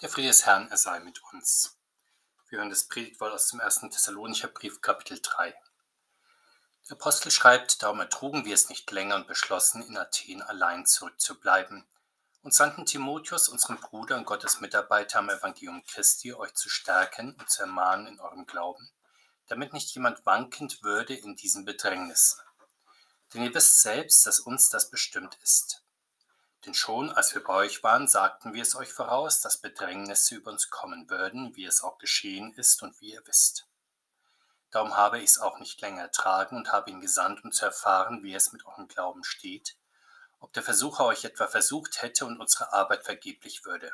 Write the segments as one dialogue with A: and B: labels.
A: Der Friede des Herrn, er sei mit uns. Wir hören das Predigtwort aus dem ersten Thessalonicher Brief, Kapitel 3. Der Apostel schreibt, darum ertrugen wir es nicht länger und beschlossen, in Athen allein zurückzubleiben und sandten Timotheus, unseren Bruder und Gottes Mitarbeiter am Evangelium Christi, euch zu stärken und zu ermahnen in eurem Glauben, damit nicht jemand wankend würde in diesen Bedrängnissen. Denn ihr wisst selbst, dass uns das bestimmt ist. Denn schon als wir bei euch waren, sagten wir es euch voraus, dass Bedrängnisse über uns kommen würden, wie es auch geschehen ist und wie ihr wisst. Darum habe ich es auch nicht länger ertragen und habe ihn gesandt, um zu erfahren, wie es mit eurem Glauben steht, ob der Versucher euch etwa versucht hätte und unsere Arbeit vergeblich würde.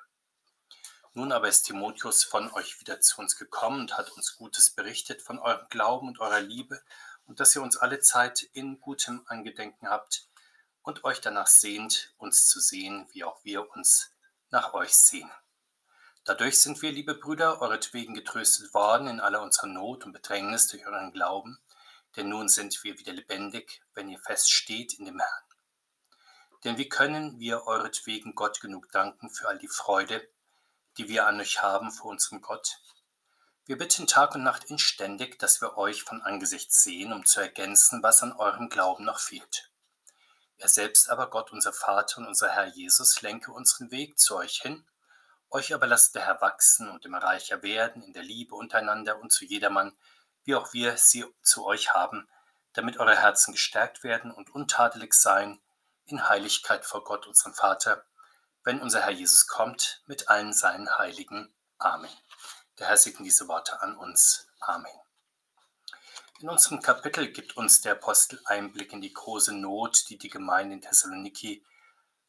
A: Nun aber ist Timotheus von euch wieder zu uns gekommen und hat uns Gutes berichtet von eurem Glauben und eurer Liebe und dass ihr uns alle Zeit in gutem Angedenken habt, und euch danach sehnt, uns zu sehen, wie auch wir uns nach euch sehen. Dadurch sind wir, liebe Brüder, euretwegen getröstet worden in aller unserer Not und Bedrängnis durch euren Glauben, denn nun sind wir wieder lebendig, wenn ihr feststeht in dem Herrn. Denn wie können wir euretwegen Gott genug danken für all die Freude, die wir an euch haben vor unserem Gott? Wir bitten Tag und Nacht inständig, dass wir euch von Angesicht sehen, um zu ergänzen, was an eurem Glauben noch fehlt er selbst aber, Gott unser Vater und unser Herr Jesus, lenke unseren Weg zu euch hin. Euch aber lasst der Herr wachsen und immer reicher werden in der Liebe untereinander und zu jedermann, wie auch wir sie zu euch haben, damit eure Herzen gestärkt werden und untadelig sein in Heiligkeit vor Gott, unserem Vater, wenn unser Herr Jesus kommt mit allen seinen Heiligen. Amen. Der Herr segne diese Worte an uns. Amen. In unserem Kapitel gibt uns der Apostel Einblick in die große Not, die die Gemeinde in Thessaloniki,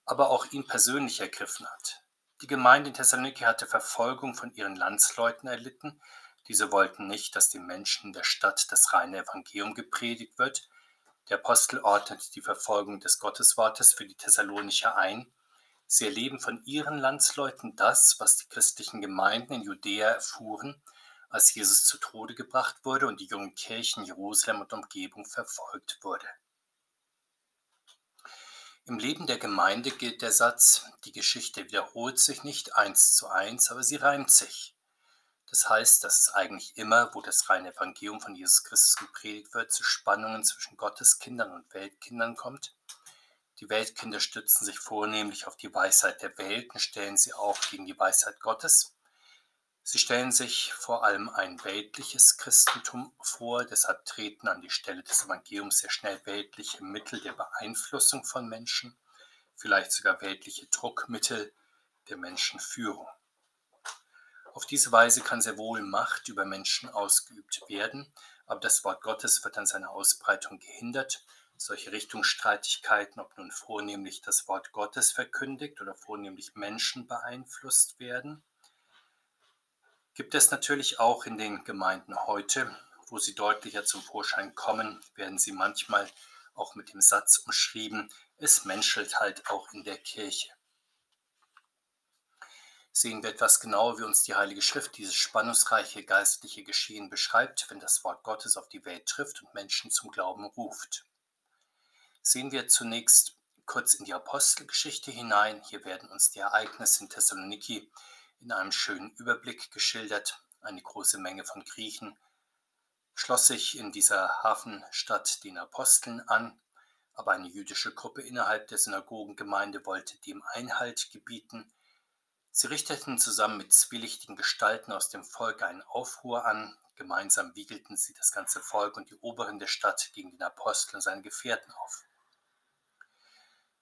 A: aber auch ihn persönlich ergriffen hat. Die Gemeinde in Thessaloniki hatte Verfolgung von ihren Landsleuten erlitten. Diese wollten nicht, dass den Menschen in der Stadt das reine Evangelium gepredigt wird. Der Apostel ordnet die Verfolgung des Gotteswortes für die Thessalonicher ein. Sie erleben von ihren Landsleuten das, was die christlichen Gemeinden in Judäa erfuhren – als Jesus zu Tode gebracht wurde und die jungen Kirchen Jerusalem und Umgebung verfolgt wurde. Im Leben der Gemeinde gilt der Satz, die Geschichte wiederholt sich nicht eins zu eins, aber sie reimt sich. Das heißt, dass es eigentlich immer, wo das reine Evangelium von Jesus Christus gepredigt wird, zu Spannungen zwischen Gotteskindern und Weltkindern kommt. Die Weltkinder stützen sich vornehmlich auf die Weisheit der Welt und stellen sie auch gegen die Weisheit Gottes. Sie stellen sich vor allem ein weltliches Christentum vor, deshalb treten an die Stelle des Evangeliums sehr schnell weltliche Mittel der Beeinflussung von Menschen, vielleicht sogar weltliche Druckmittel der Menschenführung. Auf diese Weise kann sehr wohl Macht über Menschen ausgeübt werden, aber das Wort Gottes wird an seiner Ausbreitung gehindert. Solche Richtungsstreitigkeiten, ob nun vornehmlich das Wort Gottes verkündigt oder vornehmlich Menschen beeinflusst werden, gibt es natürlich auch in den Gemeinden heute, wo sie deutlicher zum Vorschein kommen, werden sie manchmal auch mit dem Satz umschrieben, es menschelt halt auch in der Kirche. Sehen wir etwas genauer, wie uns die Heilige Schrift dieses spannungsreiche geistliche Geschehen beschreibt, wenn das Wort Gottes auf die Welt trifft und Menschen zum Glauben ruft. Sehen wir zunächst kurz in die Apostelgeschichte hinein. Hier werden uns die Ereignisse in Thessaloniki in einem schönen Überblick geschildert. Eine große Menge von Griechen schloss sich in dieser Hafenstadt den Aposteln an, aber eine jüdische Gruppe innerhalb der Synagogengemeinde wollte dem Einhalt gebieten. Sie richteten zusammen mit zwielichtigen Gestalten aus dem Volk einen Aufruhr an. Gemeinsam wiegelten sie das ganze Volk und die Oberen der Stadt gegen den Apostel und seine Gefährten auf.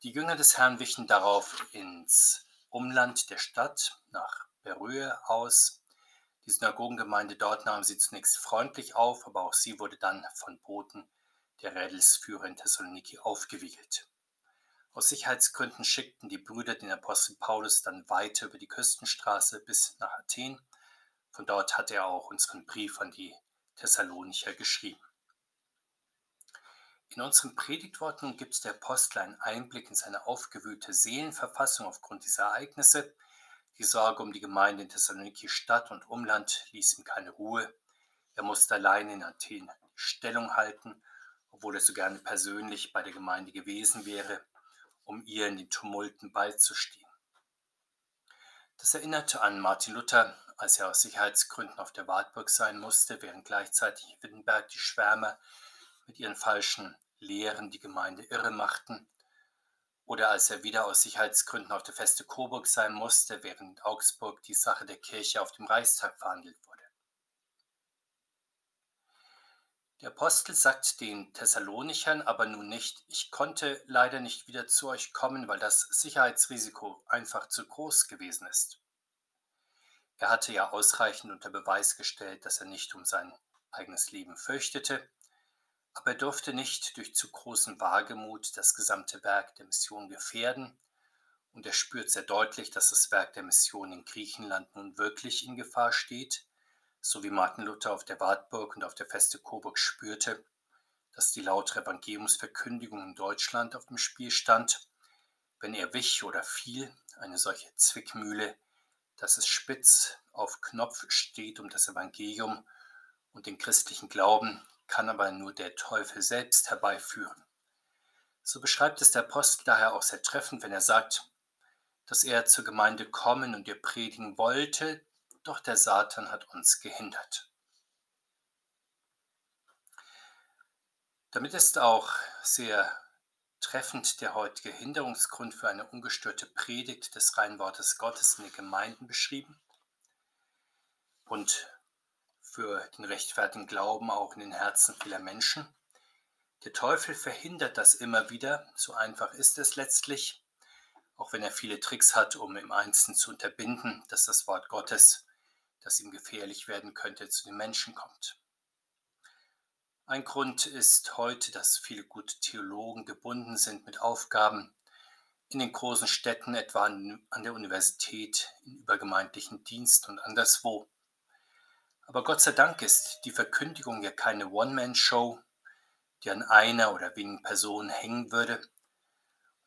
A: Die Jünger des Herrn wichen darauf ins Umland der Stadt nach Beröe aus. Die Synagogengemeinde dort nahm sie zunächst freundlich auf, aber auch sie wurde dann von Boten der Rädelsführer in Thessaloniki aufgewiegelt. Aus Sicherheitsgründen schickten die Brüder den Apostel Paulus dann weiter über die Küstenstraße bis nach Athen. Von dort hat er auch unseren Brief an die Thessalonicher geschrieben. In unseren Predigtworten gibt der Apostel einen Einblick in seine aufgewühlte Seelenverfassung aufgrund dieser Ereignisse. Die Sorge um die Gemeinde in Thessaloniki Stadt und Umland ließ ihm keine Ruhe. Er musste allein in Athen Stellung halten, obwohl er so gerne persönlich bei der Gemeinde gewesen wäre, um ihr in den Tumulten beizustehen. Das erinnerte an Martin Luther, als er aus Sicherheitsgründen auf der Wartburg sein musste, während gleichzeitig in Wittenberg die Schwärmer mit ihren falschen Lehren die Gemeinde irre machten, oder als er wieder aus Sicherheitsgründen auf der Feste Coburg sein musste, während in Augsburg die Sache der Kirche auf dem Reichstag verhandelt wurde. Der Apostel sagt den Thessalonichern aber nun nicht, ich konnte leider nicht wieder zu euch kommen, weil das Sicherheitsrisiko einfach zu groß gewesen ist. Er hatte ja ausreichend unter Beweis gestellt, dass er nicht um sein eigenes Leben fürchtete, aber er durfte nicht durch zu großen Wagemut das gesamte Werk der Mission gefährden, und er spürt sehr deutlich, dass das Werk der Mission in Griechenland nun wirklich in Gefahr steht, so wie Martin Luther auf der Wartburg und auf der Feste Coburg spürte, dass die lautere Evangeliumsverkündigung in Deutschland auf dem Spiel stand, wenn er wich oder fiel, eine solche Zwickmühle, dass es spitz auf Knopf steht um das Evangelium und den christlichen Glauben, kann aber nur der Teufel selbst herbeiführen. So beschreibt es der Apostel daher auch sehr treffend, wenn er sagt, dass er zur Gemeinde kommen und ihr predigen wollte, doch der Satan hat uns gehindert. Damit ist auch sehr treffend der heutige Hinderungsgrund für eine ungestörte Predigt des reinen Wortes Gottes in den Gemeinden beschrieben und für den rechtfertigen Glauben auch in den Herzen vieler Menschen. Der Teufel verhindert das immer wieder, so einfach ist es letztlich, auch wenn er viele Tricks hat, um im Einzelnen zu unterbinden, dass das Wort Gottes das ihm gefährlich werden könnte, zu den Menschen kommt. Ein Grund ist heute, dass viele gute Theologen gebunden sind mit Aufgaben in den großen Städten, etwa an der Universität, in übergemeindlichen Dienst und anderswo. Aber Gott sei Dank ist die Verkündigung ja keine One-Man-Show, die an einer oder wenigen Personen hängen würde.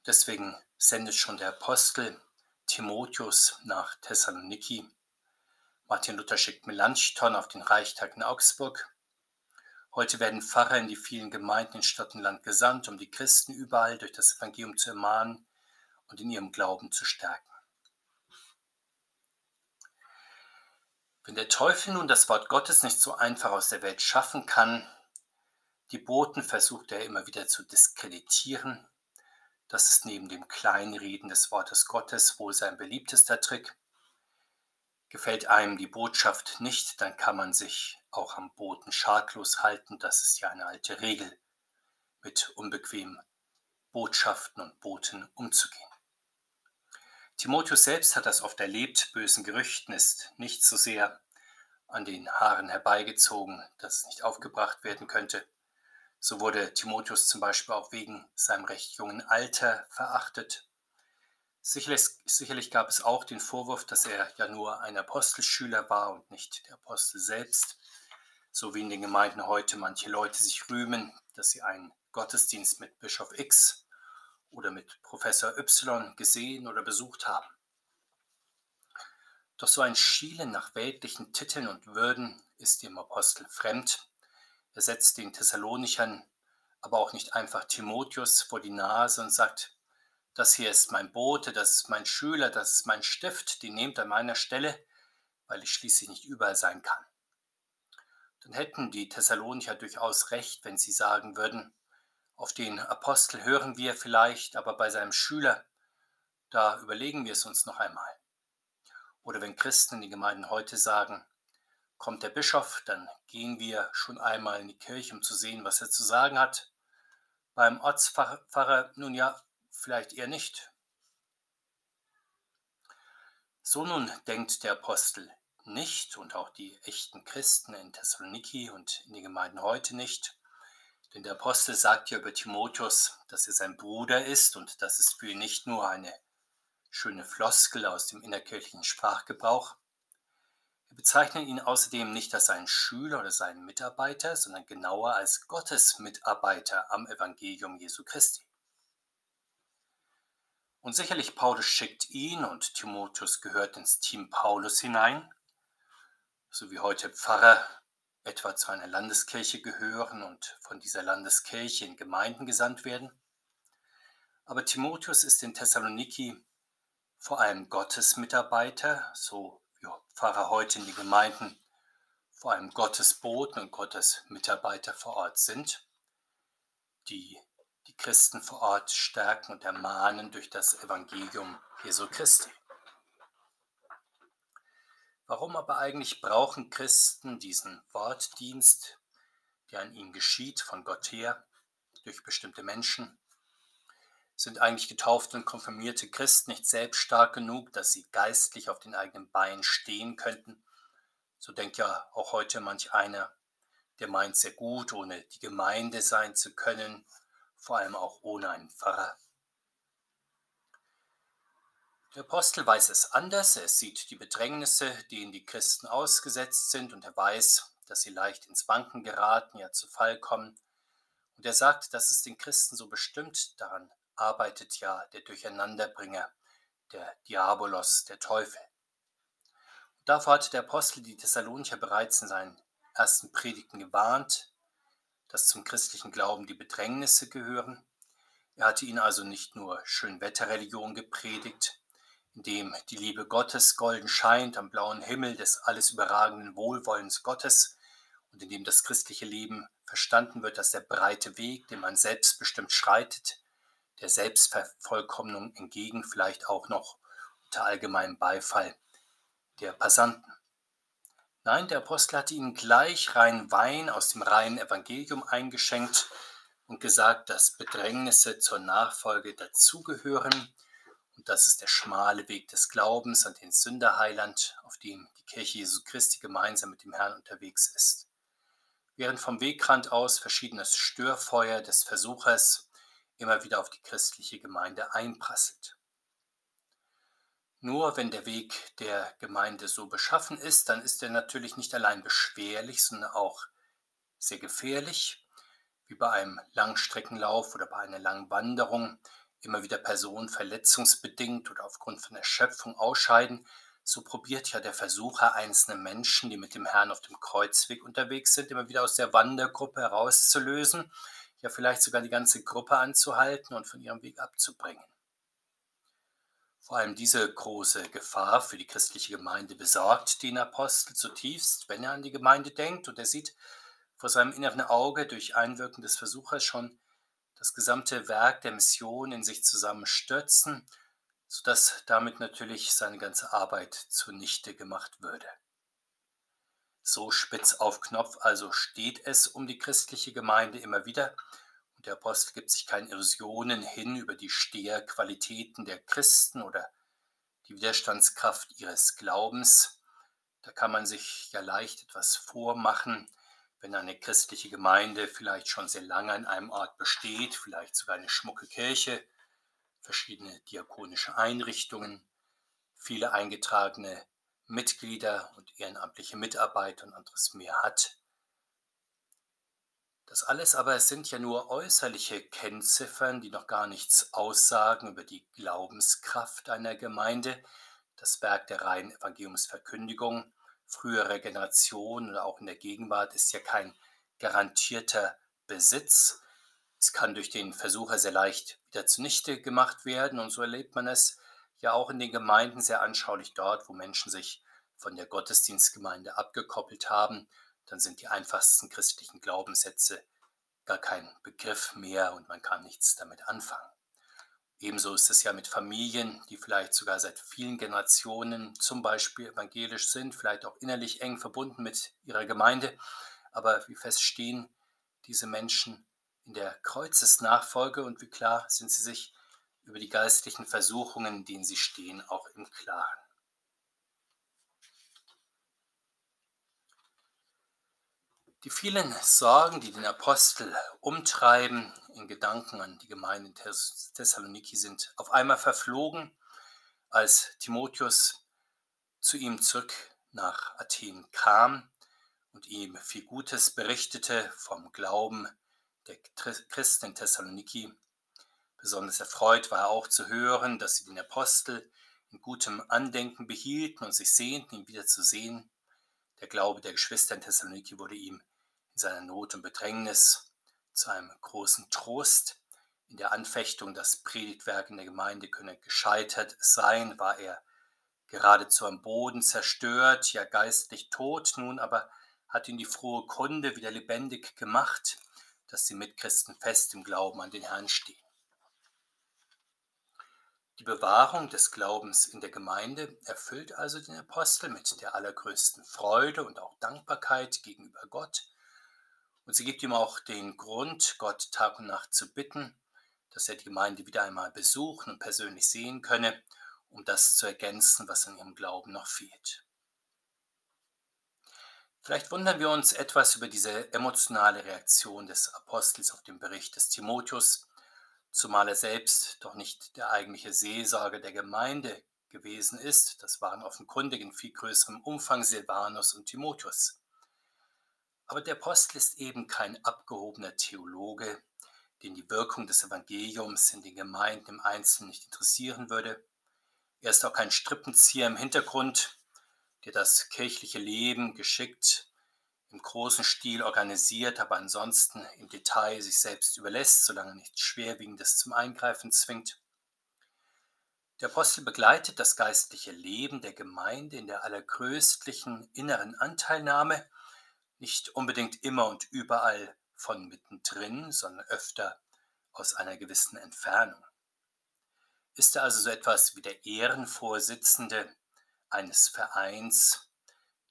A: Deswegen sendet schon der Apostel Timotheus nach Thessaloniki Martin Luther schickt Melanchthon auf den Reichtag in Augsburg. Heute werden Pfarrer in die vielen Gemeinden in Stadt und Land gesandt, um die Christen überall durch das Evangelium zu ermahnen und in ihrem Glauben zu stärken. Wenn der Teufel nun das Wort Gottes nicht so einfach aus der Welt schaffen kann, die Boten versucht er immer wieder zu diskreditieren. Das ist neben dem Kleinreden des Wortes Gottes wohl sein beliebtester Trick. Gefällt einem die Botschaft nicht, dann kann man sich auch am Boten schadlos halten. Das ist ja eine alte Regel, mit unbequemen Botschaften und Boten umzugehen. Timotheus selbst hat das oft erlebt. Bösen Gerüchten ist nicht so sehr an den Haaren herbeigezogen, dass es nicht aufgebracht werden könnte. So wurde Timotheus zum Beispiel auch wegen seinem recht jungen Alter verachtet. Sicherlich, sicherlich, gab es auch den Vorwurf, dass er ja nur ein Apostelschüler war und nicht der Apostel selbst, so wie in den Gemeinden heute manche Leute sich rühmen, dass sie einen Gottesdienst mit Bischof X oder mit Professor Y gesehen oder besucht haben. Doch so ein Schielen nach weltlichen Titeln und Würden ist dem Apostel fremd. Er setzt den Thessalonichern aber auch nicht einfach Timotheus vor die Nase und sagt, das hier ist mein Bote, das ist mein Schüler, das ist mein Stift, die nehmt an meiner Stelle, weil ich schließlich nicht überall sein kann. Dann hätten die Thessalonicher durchaus recht, wenn sie sagen würden, auf den Apostel hören wir vielleicht, aber bei seinem Schüler, da überlegen wir es uns noch einmal. Oder wenn Christen in den Gemeinden heute sagen, kommt der Bischof, dann gehen wir schon einmal in die Kirche, um zu sehen, was er zu sagen hat. Beim Ortspfarrer, nun ja, vielleicht eher nicht. So nun denkt der Apostel nicht und auch die echten Christen in Thessaloniki und in den Gemeinden heute nicht. Denn der Apostel sagt ja über Timotheus, dass er sein Bruder ist und das ist für ihn nicht nur eine schöne Floskel aus dem innerkirchlichen Sprachgebrauch. Er bezeichnet ihn außerdem nicht als seinen Schüler oder seinen Mitarbeiter, sondern genauer als Gottes Mitarbeiter am Evangelium Jesu Christi. Und sicherlich Paulus schickt ihn und Timotheus gehört ins Team Paulus hinein, so wie heute Pfarrer etwa zu einer Landeskirche gehören und von dieser Landeskirche in Gemeinden gesandt werden. Aber Timotheus ist in Thessaloniki vor allem Gottes Mitarbeiter, so wie Pfarrer heute in den Gemeinden vor allem Gottes Boten und Gottes Mitarbeiter vor Ort sind, die die Christen vor Ort stärken und ermahnen durch das Evangelium Jesu Christi. Warum aber eigentlich brauchen Christen diesen Wortdienst, der an ihnen geschieht von Gott her, durch bestimmte Menschen? Sind eigentlich getaufte und konfirmierte Christen nicht selbst stark genug, dass sie geistlich auf den eigenen Beinen stehen könnten? So denkt ja auch heute manch einer, der meint sehr gut, ohne die Gemeinde sein zu können, vor allem auch ohne einen Pfarrer. Der Apostel weiß es anders. Er sieht die Bedrängnisse, denen die Christen ausgesetzt sind, und er weiß, dass sie leicht ins Wanken geraten, ja zu Fall kommen. Und er sagt, dass es den Christen so bestimmt, daran arbeitet ja der Durcheinanderbringer, der Diabolos, der Teufel. Und davor hatte der Apostel die Thessalonicher bereits in seinen ersten Predigten gewarnt, dass zum christlichen Glauben die Bedrängnisse gehören. Er hatte ihnen also nicht nur Schönwetterreligion gepredigt, dem die Liebe Gottes golden scheint am blauen Himmel des alles überragenden Wohlwollens Gottes und in dem das christliche Leben verstanden wird als der breite Weg, den man selbstbestimmt schreitet, der Selbstvervollkommnung entgegen, vielleicht auch noch unter allgemeinem Beifall der Passanten. Nein, der Apostel hatte ihnen gleich rein Wein aus dem reinen Evangelium eingeschenkt und gesagt, dass Bedrängnisse zur Nachfolge dazugehören und das ist der schmale Weg des Glaubens an den Sünderheiland, auf dem die Kirche Jesu Christi gemeinsam mit dem Herrn unterwegs ist. Während vom Wegrand aus verschiedenes Störfeuer des Versuchers immer wieder auf die christliche Gemeinde einprasselt. Nur wenn der Weg der Gemeinde so beschaffen ist, dann ist er natürlich nicht allein beschwerlich, sondern auch sehr gefährlich, wie bei einem Langstreckenlauf oder bei einer langen Wanderung, immer wieder Personen verletzungsbedingt oder aufgrund von Erschöpfung ausscheiden, so probiert ja der Versucher einzelne Menschen, die mit dem Herrn auf dem Kreuzweg unterwegs sind, immer wieder aus der Wandergruppe herauszulösen, ja vielleicht sogar die ganze Gruppe anzuhalten und von ihrem Weg abzubringen. Vor allem diese große Gefahr für die christliche Gemeinde besorgt den Apostel zutiefst, wenn er an die Gemeinde denkt und er sieht vor seinem inneren Auge durch Einwirken des Versuchers schon das gesamte Werk der Mission in sich zusammenstürzen, sodass damit natürlich seine ganze Arbeit zunichte gemacht würde. So spitz auf Knopf also steht es um die christliche Gemeinde immer wieder, und der Apostel gibt sich keine Illusionen hin über die Steherqualitäten der Christen oder die Widerstandskraft ihres Glaubens. Da kann man sich ja leicht etwas vormachen, wenn eine christliche Gemeinde vielleicht schon sehr lange an einem Ort besteht, vielleicht sogar eine schmucke Kirche, verschiedene diakonische Einrichtungen, viele eingetragene Mitglieder und ehrenamtliche Mitarbeiter und anderes mehr hat. Das alles aber sind ja nur äußerliche Kennziffern, die noch gar nichts aussagen über die Glaubenskraft einer Gemeinde, das Werk der reinen Evangeliumsverkündigung frühere Generationen oder auch in der Gegenwart ist ja kein garantierter Besitz. Es kann durch den Versucher sehr leicht wieder zunichte gemacht werden und so erlebt man es ja auch in den Gemeinden sehr anschaulich dort, wo Menschen sich von der Gottesdienstgemeinde abgekoppelt haben, dann sind die einfachsten christlichen Glaubenssätze gar kein Begriff mehr und man kann nichts damit anfangen. Ebenso ist es ja mit Familien, die vielleicht sogar seit vielen Generationen zum Beispiel evangelisch sind, vielleicht auch innerlich eng verbunden mit ihrer Gemeinde. Aber wie feststehen diese Menschen in der Kreuzesnachfolge und wie klar sind sie sich über die geistlichen Versuchungen, denen sie stehen, auch im Klaren. Die vielen Sorgen, die den Apostel umtreiben, in Gedanken an die Gemeinde in Thessaloniki sind auf einmal verflogen, als Timotheus zu ihm zurück nach Athen kam und ihm viel Gutes berichtete vom Glauben der Christen in Thessaloniki. Besonders erfreut war er auch zu hören, dass sie den Apostel in gutem Andenken behielten und sich sehnten, ihn wieder zu sehen. Der Glaube der Geschwister in Thessaloniki wurde ihm in seiner Not und Bedrängnis zu einem großen Trost. in der Anfechtung, das Predigtwerk in der Gemeinde könne gescheitert sein, war er geradezu am Boden zerstört, ja geistlich tot, nun aber hat ihn die frohe Kunde wieder lebendig gemacht, dass die Mitchristen fest im Glauben an den Herrn stehen. Die Bewahrung des Glaubens in der Gemeinde erfüllt also den Apostel mit der allergrößten Freude und auch Dankbarkeit gegenüber Gott. Und sie gibt ihm auch den Grund, Gott Tag und Nacht zu bitten, dass er die Gemeinde wieder einmal besuchen und persönlich sehen könne, um das zu ergänzen, was in ihrem Glauben noch fehlt. Vielleicht wundern wir uns etwas über diese emotionale Reaktion des Apostels auf den Bericht des Timotheus, zumal er selbst doch nicht der eigentliche Seelsorger der Gemeinde gewesen ist. Das waren offenkundig in viel größerem Umfang Silvanus und Timotheus. Aber der Apostel ist eben kein abgehobener Theologe, den die Wirkung des Evangeliums in den Gemeinden im Einzelnen nicht interessieren würde. Er ist auch kein Strippenzieher im Hintergrund, der das kirchliche Leben geschickt im großen Stil organisiert, aber ansonsten im Detail sich selbst überlässt, solange nichts Schwerwiegendes zum Eingreifen zwingt. Der Apostel begleitet das geistliche Leben der Gemeinde in der allergrößtlichen inneren Anteilnahme, nicht unbedingt immer und überall von mittendrin, sondern öfter aus einer gewissen Entfernung. Ist er also so etwas wie der Ehrenvorsitzende eines Vereins,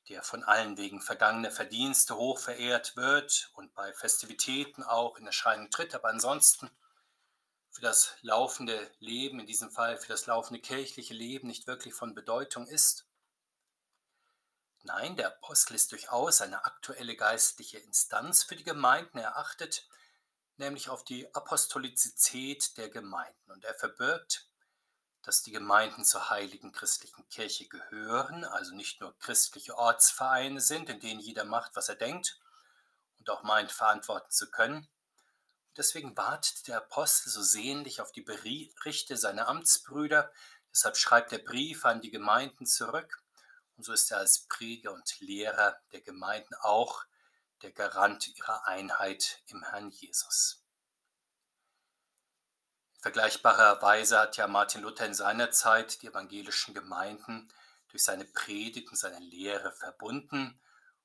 A: der von allen wegen vergangener Verdienste hoch verehrt wird und bei Festivitäten auch in Erscheinung tritt, aber ansonsten für das laufende Leben, in diesem Fall für das laufende kirchliche Leben, nicht wirklich von Bedeutung ist? Nein, der Apostel ist durchaus eine aktuelle geistliche Instanz für die Gemeinden. Er achtet nämlich auf die Apostolizität der Gemeinden und er verbirgt dass die Gemeinden zur heiligen christlichen Kirche gehören, also nicht nur christliche Ortsvereine sind, in denen jeder macht, was er denkt und auch meint, verantworten zu können. Deswegen wartet der Apostel so sehnlich auf die Berichte seiner Amtsbrüder. Deshalb schreibt der Brief an die Gemeinden zurück. Und so ist er als Prediger und Lehrer der Gemeinden auch der Garant ihrer Einheit im Herrn Jesus. Vergleichbarerweise hat ja Martin Luther in seiner Zeit die evangelischen Gemeinden durch seine Predigt und seine Lehre verbunden.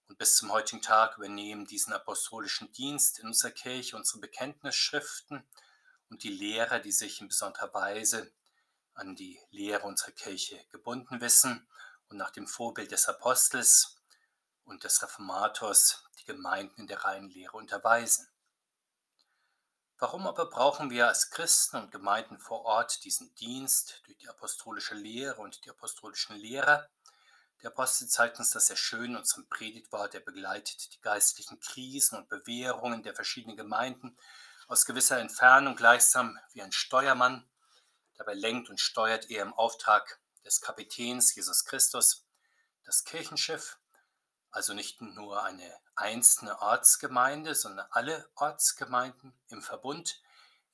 A: Und bis zum heutigen Tag übernehmen diesen apostolischen Dienst in unserer Kirche unsere Bekenntnisschriften und die Lehrer, die sich in besonderer Weise an die Lehre unserer Kirche gebunden wissen und nach dem Vorbild des Apostels und des Reformators die Gemeinden in der reinen Lehre unterweisen. Warum aber brauchen wir als Christen und Gemeinden vor Ort diesen Dienst durch die apostolische Lehre und die apostolischen Lehrer? Der Apostel zeigt uns das sehr schön in unserem Predigtwort. Er begleitet die geistlichen Krisen und Bewährungen der verschiedenen Gemeinden aus gewisser Entfernung gleichsam wie ein Steuermann. Dabei lenkt und steuert er im Auftrag des Kapitäns Jesus Christus das Kirchenschiff also nicht nur eine einzelne Ortsgemeinde, sondern alle Ortsgemeinden im Verbund,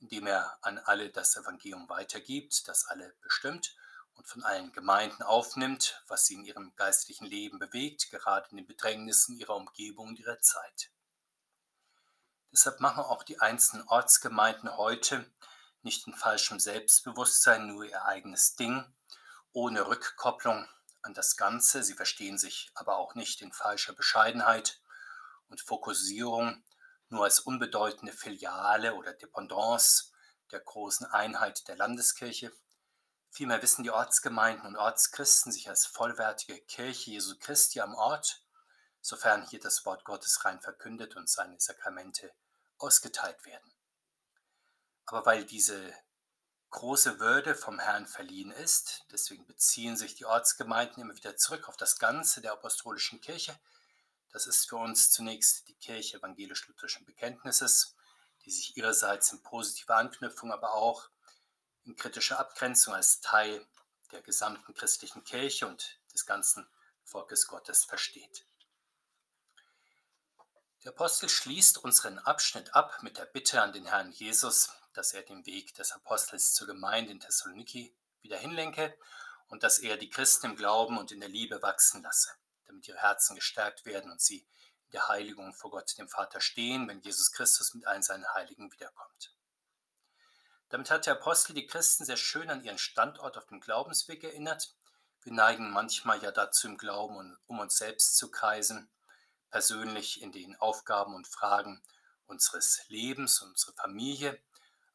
A: indem er an alle das Evangelium weitergibt, das alle bestimmt und von allen Gemeinden aufnimmt, was sie in ihrem geistlichen Leben bewegt, gerade in den Bedrängnissen ihrer Umgebung und ihrer Zeit. Deshalb machen auch die einzelnen Ortsgemeinden heute nicht in falschem Selbstbewusstsein nur ihr eigenes Ding, ohne Rückkopplung an das Ganze. Sie verstehen sich aber auch nicht in falscher Bescheidenheit und Fokussierung nur als unbedeutende Filiale oder Dependance der großen Einheit der Landeskirche. Vielmehr wissen die Ortsgemeinden und Ortschristen sich als vollwertige Kirche Jesu Christi am Ort, sofern hier das Wort Gottes rein verkündet und seine Sakramente ausgeteilt werden. Aber weil diese große Würde vom Herrn verliehen ist. Deswegen beziehen sich die Ortsgemeinden immer wieder zurück auf das Ganze der apostolischen Kirche. Das ist für uns zunächst die Kirche evangelisch-lutherischen Bekenntnisses, die sich ihrerseits in positiver Anknüpfung, aber auch in kritischer Abgrenzung als Teil der gesamten christlichen Kirche und des ganzen Volkes Gottes versteht. Der Apostel schließt unseren Abschnitt ab mit der Bitte an den Herrn Jesus, dass er den Weg des Apostels zur Gemeinde in Thessaloniki wieder hinlenke und dass er die Christen im Glauben und in der Liebe wachsen lasse, damit ihre Herzen gestärkt werden und sie in der Heiligung vor Gott dem Vater stehen, wenn Jesus Christus mit allen seinen Heiligen wiederkommt. Damit hat der Apostel die Christen sehr schön an ihren Standort auf dem Glaubensweg erinnert. Wir neigen manchmal ja dazu im Glauben, um uns selbst zu kreisen, persönlich in den Aufgaben und Fragen unseres Lebens, unserer Familie,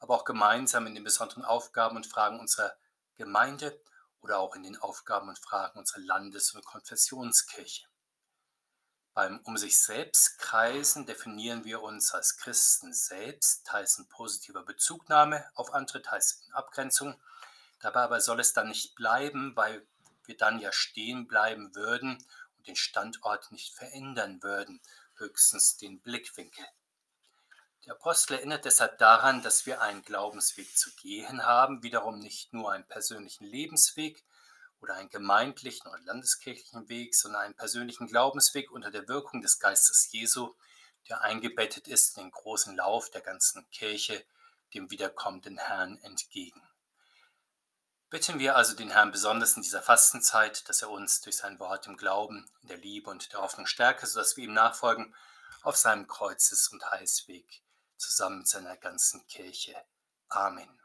A: aber auch gemeinsam in den besonderen Aufgaben und Fragen unserer Gemeinde oder auch in den Aufgaben und Fragen unserer Landes- und Konfessionskirche. Beim Um sich selbst kreisen definieren wir uns als Christen selbst, teils in positiver Bezugnahme auf andere, teils in Abgrenzung. Dabei aber soll es dann nicht bleiben, weil wir dann ja stehen bleiben würden und den Standort nicht verändern würden, höchstens den Blickwinkel. Der Apostel erinnert deshalb daran, dass wir einen Glaubensweg zu gehen haben, wiederum nicht nur einen persönlichen Lebensweg oder einen gemeindlichen oder landeskirchlichen Weg, sondern einen persönlichen Glaubensweg unter der Wirkung des Geistes Jesu, der eingebettet ist in den großen Lauf der ganzen Kirche, dem wiederkommenden Herrn entgegen. Bitten wir also den Herrn besonders in dieser Fastenzeit, dass er uns durch sein Wort im Glauben, in der Liebe und der Hoffnung stärke, sodass wir ihm nachfolgen auf seinem Kreuzes- und Heilsweg zusammen mit seiner ganzen Kirche. Amen.